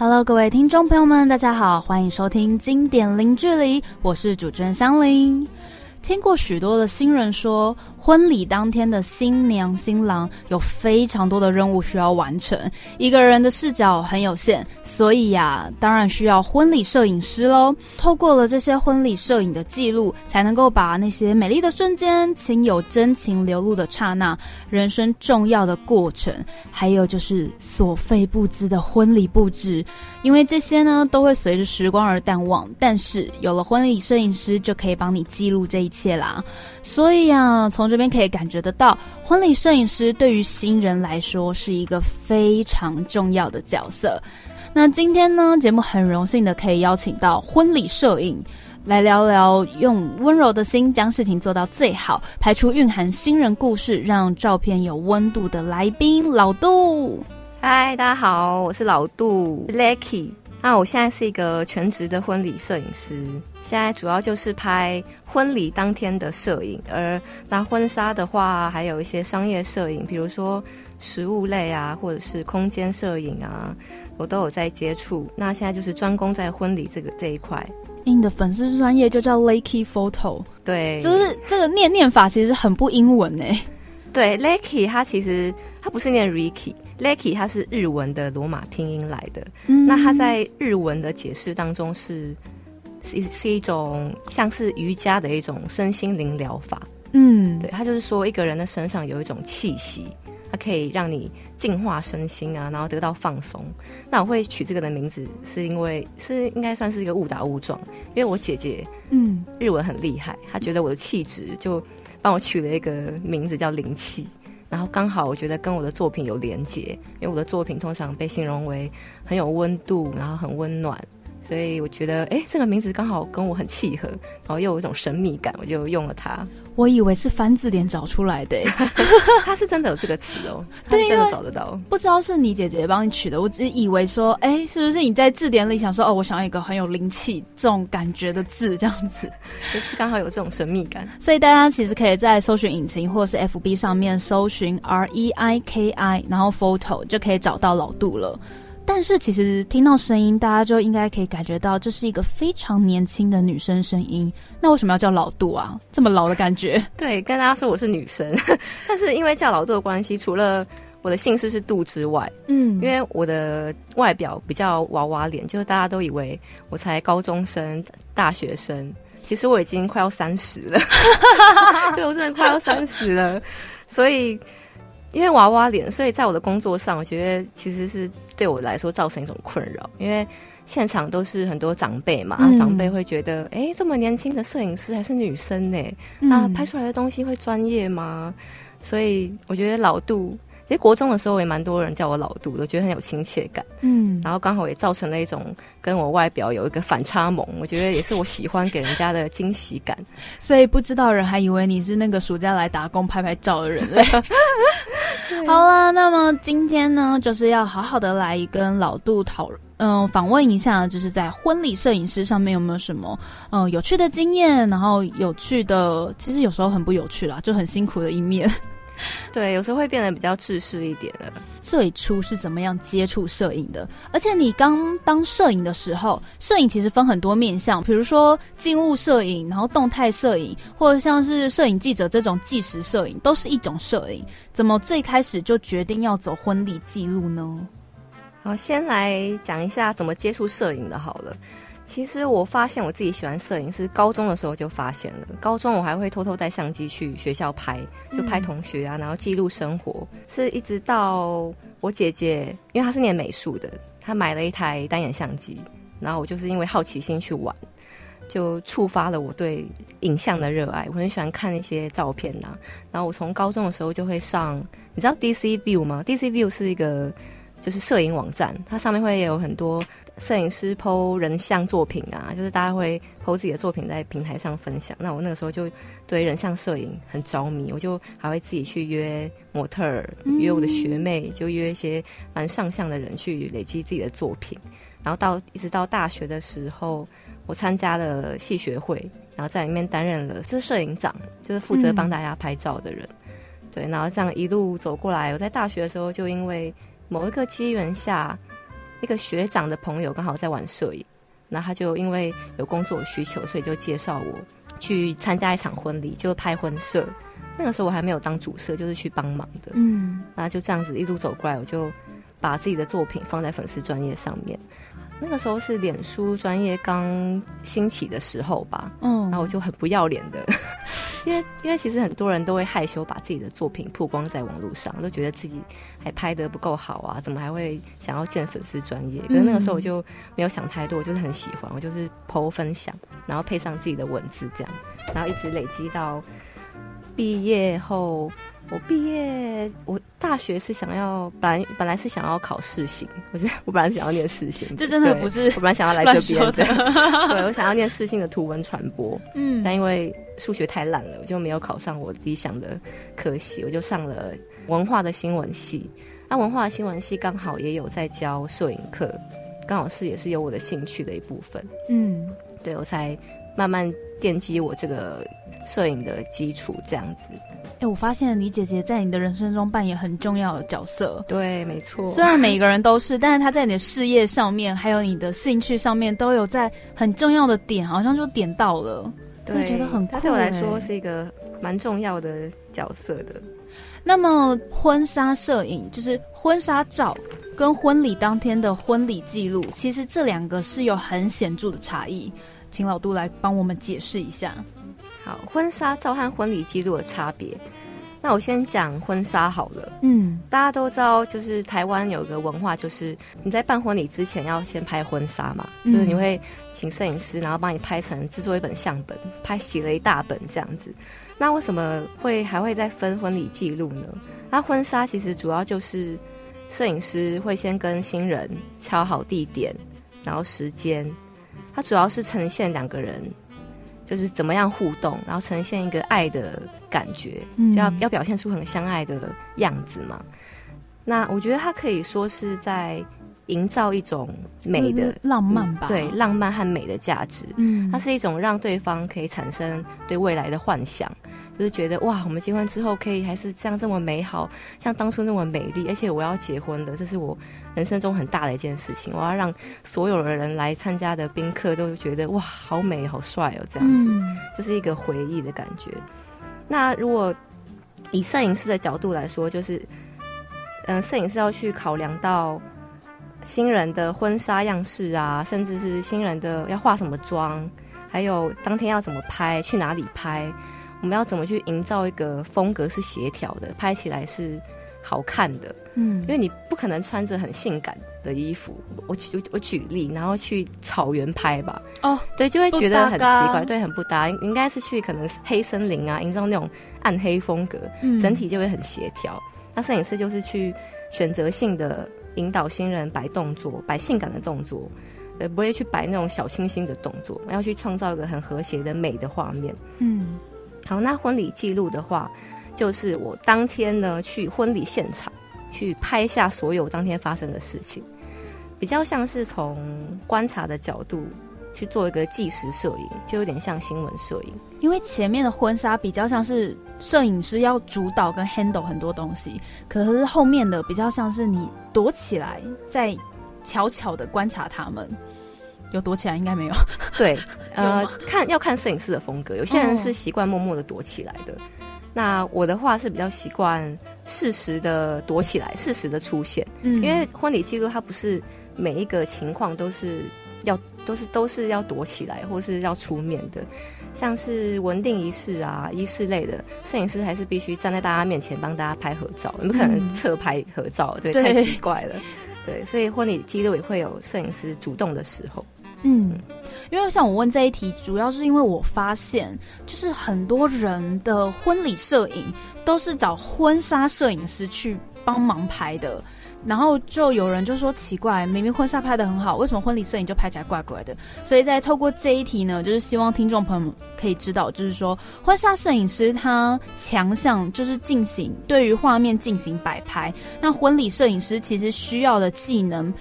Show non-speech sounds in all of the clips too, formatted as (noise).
Hello，各位听众朋友们，大家好，欢迎收听经典零距离，我是主持人香菱。听过许多的新人说。婚礼当天的新娘新郎有非常多的任务需要完成，一个人的视角很有限，所以呀，当然需要婚礼摄影师喽。透过了这些婚礼摄影的记录，才能够把那些美丽的瞬间、情有真情流露的刹那、人生重要的过程，还有就是所费不赀的婚礼布置，因为这些呢都会随着时光而淡忘。但是有了婚礼摄影师，就可以帮你记录这一啦。所以啊，从这边可以感觉得到，婚礼摄影师对于新人来说是一个非常重要的角色。那今天呢，节目很荣幸的可以邀请到婚礼摄影来聊聊，用温柔的心将事情做到最好，拍出蕴含新人故事，让照片有温度的来宾老杜。(laughs) 嗨，大家好，我是老杜 Lucky。那我现在是一个全职的婚礼摄影师。现在主要就是拍婚礼当天的摄影，而那婚纱的话，还有一些商业摄影，比如说食物类啊，或者是空间摄影啊，我都有在接触。那现在就是专攻在婚礼这个这一块。你的粉丝专业就叫 Lucky Photo，对，就是这个念念法其实很不英文哎。对，Lucky 它其实它不是念 Ricky，Lucky 它是日文的罗马拼音来的。那它在日文的解释当中是。是是一种像是瑜伽的一种身心灵疗法，嗯，对，他就是说一个人的身上有一种气息，它可以让你净化身心啊，然后得到放松。那我会取这个的名字，是因为是应该算是一个误打误撞，因为我姐姐嗯日文很厉害，她觉得我的气质就帮我取了一个名字叫灵气，然后刚好我觉得跟我的作品有连结，因为我的作品通常被形容为很有温度，然后很温暖。所以我觉得，哎，这个名字刚好跟我很契合，然后又有一种神秘感，我就用了它。我以为是翻字典找出来的，(laughs) 它是真的有这个词哦，它是真的找得到。不知道是你姐姐帮你取的，我只以为说，哎，是不是你在字典里想说，哦，我想要一个很有灵气这种感觉的字，这样子，(laughs) 就是刚好有这种神秘感。所以大家其实可以在搜寻引擎或者是 FB 上面搜寻 R E I K I，然后 photo 就可以找到老杜了。但是其实听到声音，大家就应该可以感觉到这是一个非常年轻的女生声音。那为什么要叫老杜啊？这么老的感觉？对，跟大家说我是女生，(laughs) 但是因为叫老杜的关系，除了我的姓氏是杜之外，嗯，因为我的外表比较娃娃脸，就是大家都以为我才高中生、大学生，其实我已经快要三十了。(laughs) (laughs) 对，我真的快要三十了，所以。因为娃娃脸，所以在我的工作上，我觉得其实是对我来说造成一种困扰。因为现场都是很多长辈嘛，长辈会觉得，哎，这么年轻的摄影师还是女生呢？那拍出来的东西会专业吗？所以我觉得老杜。其实国中的时候也蛮多人叫我老杜的，觉得很有亲切感。嗯，然后刚好也造成了一种跟我外表有一个反差萌，我觉得也是我喜欢给人家的惊喜感。(laughs) 所以不知道人还以为你是那个暑假来打工拍拍照的人 (laughs) (laughs) 嘞。好了，那么今天呢，就是要好好的来跟老杜讨嗯访问一下，就是在婚礼摄影师上面有没有什么嗯有趣的经验，然后有趣的，其实有时候很不有趣啦，就很辛苦的一面。(laughs) 对，有时候会变得比较自私一点的。最初是怎么样接触摄影的？而且你刚当摄影的时候，摄影其实分很多面向，比如说静物摄影，然后动态摄影，或者像是摄影记者这种纪实摄影，都是一种摄影。怎么最开始就决定要走婚礼记录呢？好，先来讲一下怎么接触摄影的。好了。其实我发现我自己喜欢摄影是高中的时候就发现了。高中我还会偷偷带相机去学校拍，就拍同学啊，然后记录生活。是一直到我姐姐，因为她是念美术的，她买了一台单眼相机，然后我就是因为好奇心去玩，就触发了我对影像的热爱。我很喜欢看那些照片呐。然后我从高中的时候就会上，你知道 DC View 吗？DC View 是一个就是摄影网站，它上面会有很多。摄影师剖人像作品啊，就是大家会剖自己的作品在平台上分享。那我那个时候就对人像摄影很着迷，我就还会自己去约模特儿，约我的学妹，就约一些蛮上相的人去累积自己的作品。然后到一直到大学的时候，我参加了系学会，然后在里面担任了就是摄影长，就是负责帮大家拍照的人。对，然后这样一路走过来，我在大学的时候就因为某一个机缘下。一个学长的朋友刚好在玩摄影，那他就因为有工作需求，所以就介绍我去参加一场婚礼，就拍婚摄。那个时候我还没有当主摄，就是去帮忙的。嗯，那就这样子一路走过来，我就把自己的作品放在粉丝专业上面。那个时候是脸书专业刚兴起的时候吧，嗯，然后我就很不要脸的，因为因为其实很多人都会害羞把自己的作品曝光在网络上，都觉得自己还拍的不够好啊，怎么还会想要建粉丝专业？可是那个时候我就没有想太多，我就是很喜欢，我就是 PO 分享，然后配上自己的文字这样，然后一直累积到。毕业后，我毕业，我大学是想要，本来本来是想要考试行，我是我本来是想要念试行，这真的不是我本来想要来这边的，对我想要念试行的图文传播，(laughs) 嗯，但因为数学太烂了，我就没有考上我理想的科系，我就上了文化的新闻系，那文化的新闻系刚好也有在教摄影课，刚好是也是有我的兴趣的一部分，嗯，对我才慢慢奠基我这个。摄影的基础这样子，哎，我发现你姐姐在你的人生中扮演很重要的角色。对，没错。虽然每一个人都是，但是她在你的事业上面，还有你的兴趣上面，都有在很重要的点，好像就点到了，所以觉得很酷。对我来说是一个蛮重要的角色的。那么，婚纱摄影就是婚纱照跟婚礼当天的婚礼记录，其实这两个是有很显著的差异，请老杜来帮我们解释一下。好，婚纱照和婚礼记录的差别。那我先讲婚纱好了。嗯，大家都知道，就是台湾有个文化，就是你在办婚礼之前要先拍婚纱嘛，就是你会请摄影师，然后帮你拍成制作一本相本，拍洗了一大本这样子。那为什么会还会再分婚礼记录呢？那婚纱其实主要就是摄影师会先跟新人敲好地点，然后时间，它主要是呈现两个人。就是怎么样互动，然后呈现一个爱的感觉就，要要表现出很相爱的样子嘛。那我觉得他可以说是在营造一种美的浪漫吧，对，浪漫和美的价值。嗯，它是一种让对方可以产生对未来的幻想。就是觉得哇，我们结婚之后可以还是这样这么美好，像当初那么美丽，而且我要结婚的，这是我人生中很大的一件事情。我要让所有的人来参加的宾客都觉得哇，好美好帅哦，这样子就是一个回忆的感觉。那如果以摄影师的角度来说，就是嗯，摄影师要去考量到新人的婚纱样式啊，甚至是新人的要化什么妆，还有当天要怎么拍，去哪里拍。我们要怎么去营造一个风格是协调的，拍起来是好看的？嗯，因为你不可能穿着很性感的衣服，我举我举例，然后去草原拍吧。哦，对，就会觉得很奇怪，对，很不搭。应该是去可能黑森林啊，营造那种暗黑风格，整体就会很协调。那摄影师就是去选择性的引导新人摆动作，摆性感的动作，呃，不会去摆那种小清新的动作，要去创造一个很和谐的美的画面。嗯。好，那婚礼记录的话，就是我当天呢去婚礼现场去拍下所有当天发生的事情，比较像是从观察的角度去做一个纪实摄影，就有点像新闻摄影。因为前面的婚纱比较像是摄影师要主导跟 handle 很多东西，可是后面的比较像是你躲起来，在悄悄的观察他们。有躲起来应该没有，对，(laughs) 呃，看要看摄影师的风格，有些人是习惯默默的躲起来的，那我的话是比较习惯适时的躲起来，适时的出现，嗯，因为婚礼记录它不是每一个情况都是要都是都是要躲起来或是要出面的，像是文定仪式啊仪式类的，摄影师还是必须站在大家面前帮大家拍合照，你不可能侧拍合照，对，太奇怪了，对，所以婚礼记录也会有摄影师主动的时候。嗯，因为像我问这一题，主要是因为我发现，就是很多人的婚礼摄影都是找婚纱摄影师去帮忙拍的，然后就有人就说奇怪，明明婚纱拍的很好，为什么婚礼摄影就拍起来怪怪的？所以在透过这一题呢，就是希望听众朋友们可以知道，就是说婚纱摄影师他强项就是进行对于画面进行摆拍，那婚礼摄影师其实需要的技能。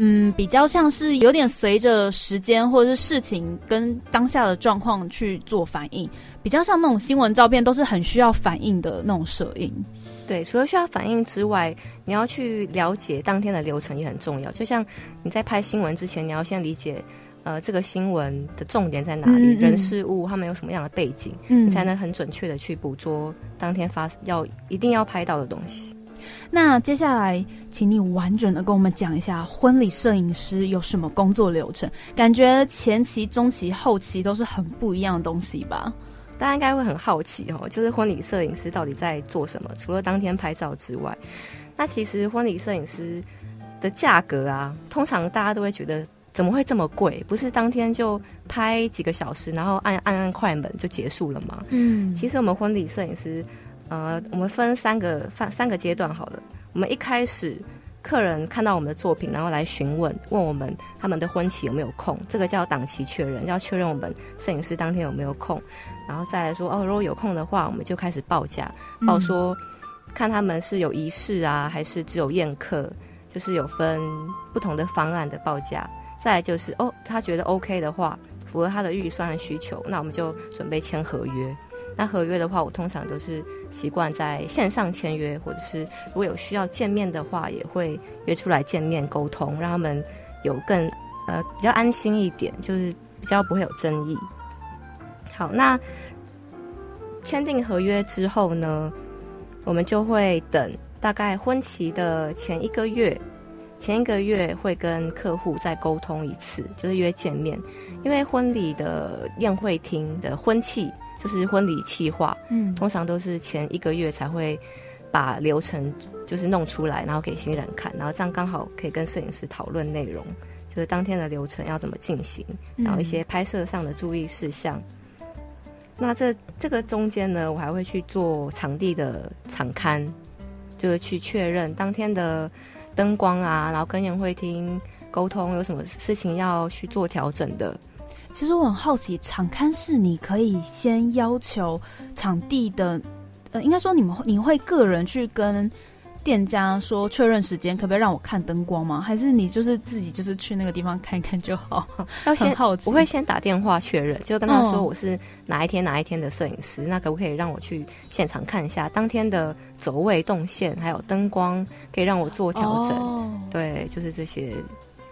嗯，比较像是有点随着时间或者是事情跟当下的状况去做反应，比较像那种新闻照片都是很需要反应的那种摄影。对，除了需要反应之外，你要去了解当天的流程也很重要。就像你在拍新闻之前，你要先理解。呃，这个新闻的重点在哪里？人事物他们有什么样的背景，你才能很准确的去捕捉当天发要一定要拍到的东西。那接下来，请你完整的跟我们讲一下婚礼摄影师有什么工作流程？感觉前期、中期、后期都是很不一样的东西吧？大家应该会很好奇哦，就是婚礼摄影师到底在做什么？除了当天拍照之外，那其实婚礼摄影师的价格啊，通常大家都会觉得。怎么会这么贵？不是当天就拍几个小时，然后按按按快门就结束了吗？嗯，其实我们婚礼摄影师，呃，我们分三个三三个阶段好了。我们一开始客人看到我们的作品，然后来询问，问我们他们的婚期有没有空，这个叫档期确认，要确认我们摄影师当天有没有空，然后再来说哦，如果有空的话，我们就开始报价，报说看他们是有仪式啊，还是只有宴客，就是有分不同的方案的报价。再就是哦，他觉得 OK 的话，符合他的预算的需求，那我们就准备签合约。那合约的话，我通常都是习惯在线上签约，或者是如果有需要见面的话，也会约出来见面沟通，让他们有更呃比较安心一点，就是比较不会有争议。好，那签订合约之后呢，我们就会等大概婚期的前一个月。前一个月会跟客户再沟通一次，就是约见面。因为婚礼的宴会厅的婚庆，就是婚礼企划，嗯，通常都是前一个月才会把流程就是弄出来，然后给新人看，然后这样刚好可以跟摄影师讨论内容，就是当天的流程要怎么进行，然后一些拍摄上的注意事项。那这这个中间呢，我还会去做场地的场刊，就是去确认当天的。灯光啊，然后跟宴会厅沟通，有什么事情要去做调整的。其实我很好奇，场刊是你可以先要求场地的，呃，应该说你们你会个人去跟。店家说确认时间，可不可以让我看灯光吗？还是你就是自己就是去那个地方看一看就好？(laughs) 要先好奇，我会先打电话确认，就跟他说我是哪一天哪一天的摄影师，那可不可以让我去现场看一下当天的走位动线，还有灯光，可以让我做调整？对，就是这些。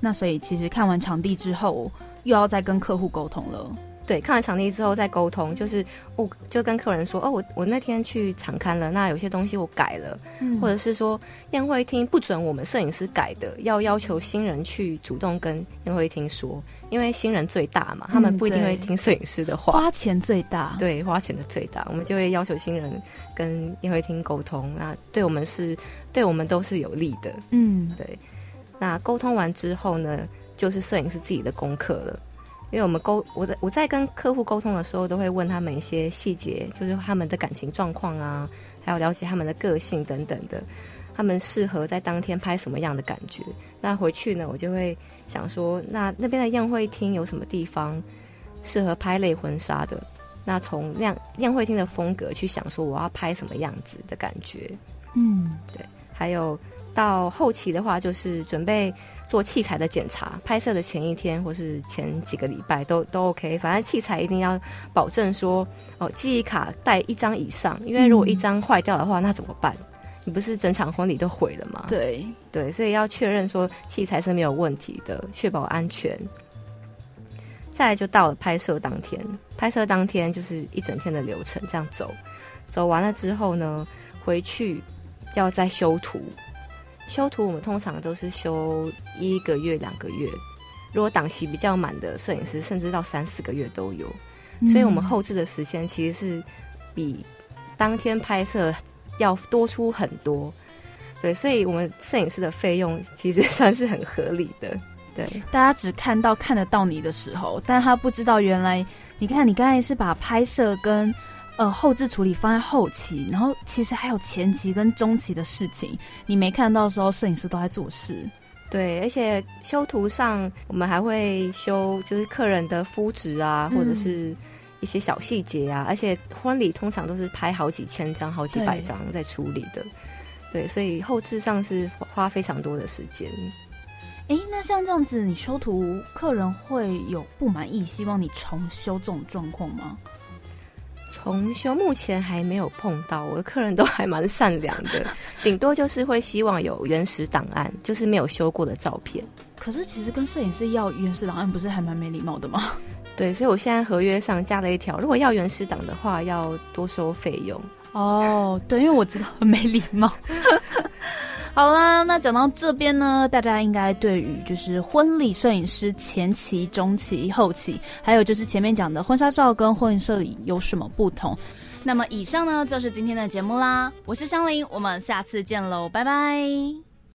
那所以其实看完场地之后，又要再跟客户沟通了。对，看完场地之后再沟通，就是我就跟客人说，哦，我我那天去场刊了，那有些东西我改了，或者是说宴会厅不准我们摄影师改的，要要求新人去主动跟宴会厅说，因为新人最大嘛，他们不一定会听摄影师的话，花钱最大，对，花钱的最大，我们就会要求新人跟宴会厅沟通，那对我们是对我们都是有利的，嗯，对。那沟通完之后呢，就是摄影师自己的功课了。因为我们沟我在我在跟客户沟通的时候，都会问他们一些细节，就是他们的感情状况啊，还有了解他们的个性等等的，他们适合在当天拍什么样的感觉。那回去呢，我就会想说，那那边的宴会厅有什么地方适合拍类婚纱的？那从宴宴会厅的风格去想说，我要拍什么样子的感觉？嗯，对。还有到后期的话，就是准备。做器材的检查，拍摄的前一天或是前几个礼拜都都 OK，反正器材一定要保证说哦，记忆卡带一张以上，因为如果一张坏掉的话，那怎么办？你不是整场婚礼都毁了吗？对对，所以要确认说器材是没有问题的，确保安全。再来就到了拍摄当天，拍摄当天就是一整天的流程这样走，走完了之后呢，回去要再修图。修图我们通常都是修一个月、两个月，如果档期比较满的摄影师，甚至到三四个月都有。所以，我们后置的时间其实是比当天拍摄要多出很多。对，所以我们摄影师的费用其实算是很合理的。对，大家只看到看得到你的时候，但他不知道原来，你看你刚才是把拍摄跟。呃，后置处理放在后期，然后其实还有前期跟中期的事情，你没看到的时候，摄影师都在做事。对，而且修图上，我们还会修，就是客人的肤质啊，或者是一些小细节啊。而且婚礼通常都是拍好几千张、好几百张在处理的，对，所以后置上是花非常多的时间。哎，那像这样子，你修图，客人会有不满意，希望你重修这种状况吗？重修目前还没有碰到，我的客人都还蛮善良的，(laughs) 顶多就是会希望有原始档案，就是没有修过的照片。可是其实跟摄影师要原始档案，不是还蛮没礼貌的吗？(laughs) 对，所以我现在合约上加了一条，如果要原始档的话，要多收费用。哦，对，因为我知道很没礼貌。(laughs) 好啦，那讲到这边呢，大家应该对于就是婚礼摄影师前期、中期、后期，还有就是前面讲的婚纱照跟婚礼摄影有什么不同？那么以上呢就是今天的节目啦，我是香菱，我们下次见喽，拜拜。